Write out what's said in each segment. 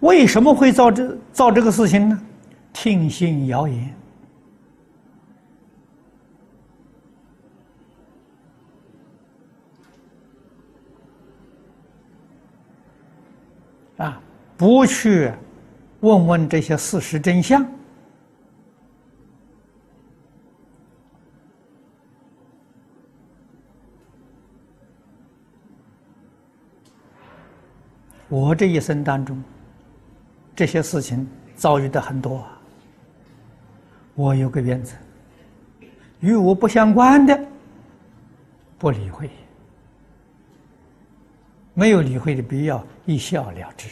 为什么会造这造这个事情呢？听信谣言啊，不去问问这些事实真相。我这一生当中，这些事情遭遇的很多。我有个原则：与我不相关的，不理会；没有理会的必要，一笑了之。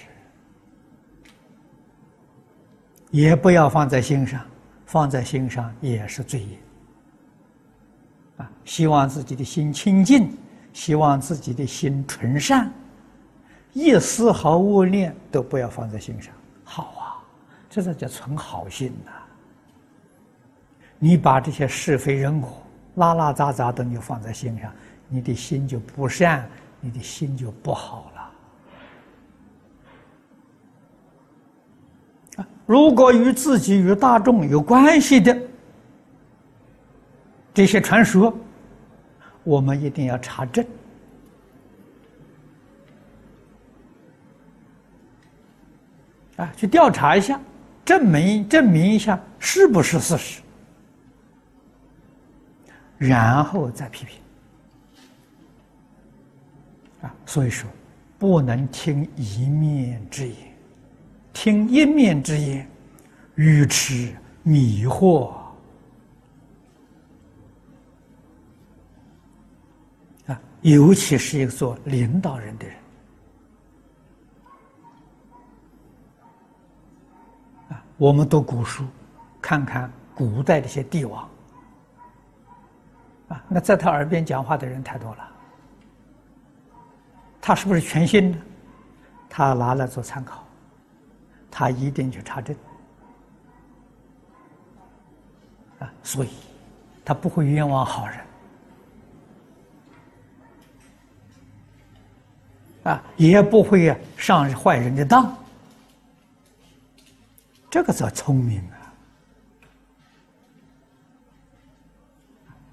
也不要放在心上，放在心上也是罪业。啊，希望自己的心清净，希望自己的心纯善。一丝毫恶念都不要放在心上，好啊，这才叫存好心呐。你把这些是非人我、拉拉杂杂的你放在心上，你的心就不善，你的心就不好了。啊，如果与自己与大众有关系的这些传说，我们一定要查证。啊，去调查一下，证明证明一下是不是事实，然后再批评。啊，所以说不能听一面之言，听一面之言，愚痴迷惑。啊，尤其是一个做领导人的人。我们读古书，看看古代的一些帝王，啊，那在他耳边讲话的人太多了，他是不是全信呢？他拿来做参考，他一定去查证，啊，所以他不会冤枉好人，啊，也不会上坏人的当。这个叫聪明啊！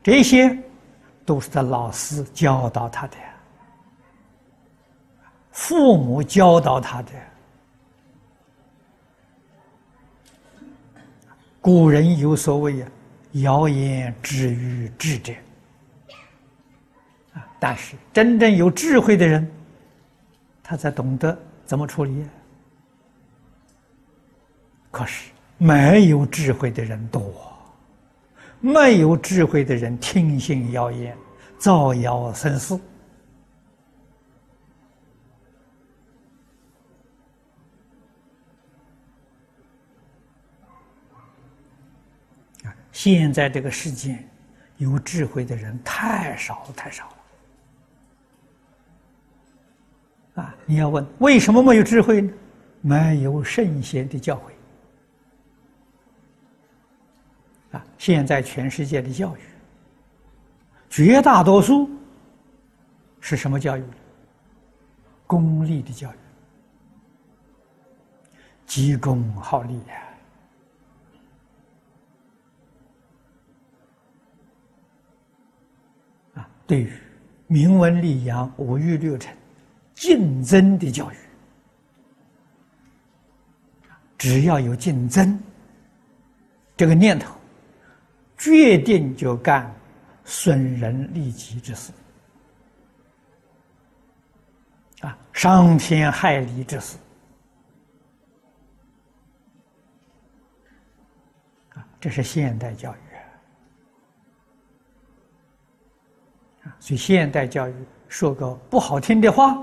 这些都是他老师教导他的，父母教导他的。古人有所谓啊，“谣言止于智者”，啊，但是真正有智慧的人，他才懂得怎么处理。可是没有智慧的人多，没有智慧的人听信谣言，造谣生事。啊，现在这个世界，有智慧的人太少太少了。啊，你要问为什么没有智慧呢？没有圣贤的教诲。现在全世界的教育，绝大多数是什么教育？功利的教育，急功好利呀！啊，对于明文立养、五育六成、竞争的教育，只要有竞争这个念头。决定就干损人利己之事，啊，伤天害理之事，啊，这是现代教育啊。所以现代教育说个不好听的话，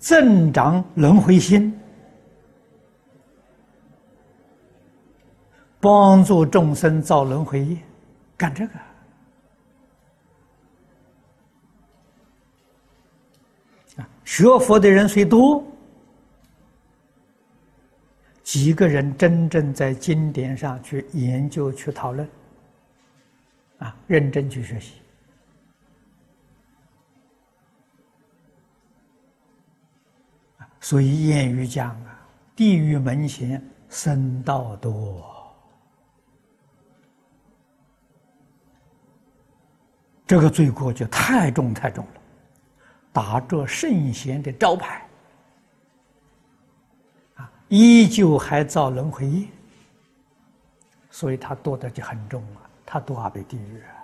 增长轮回心。帮助众生造轮回业，干这个啊！学佛的人虽多，几个人真正在经典上去研究、去讨论，啊，认真去学习，所以谚语讲啊，地狱门前僧道多，这个罪过就太重太重了，打着圣贤的招牌，啊，依旧还造轮回业，所以他堕的就很重啊，他堕阿鼻地狱啊。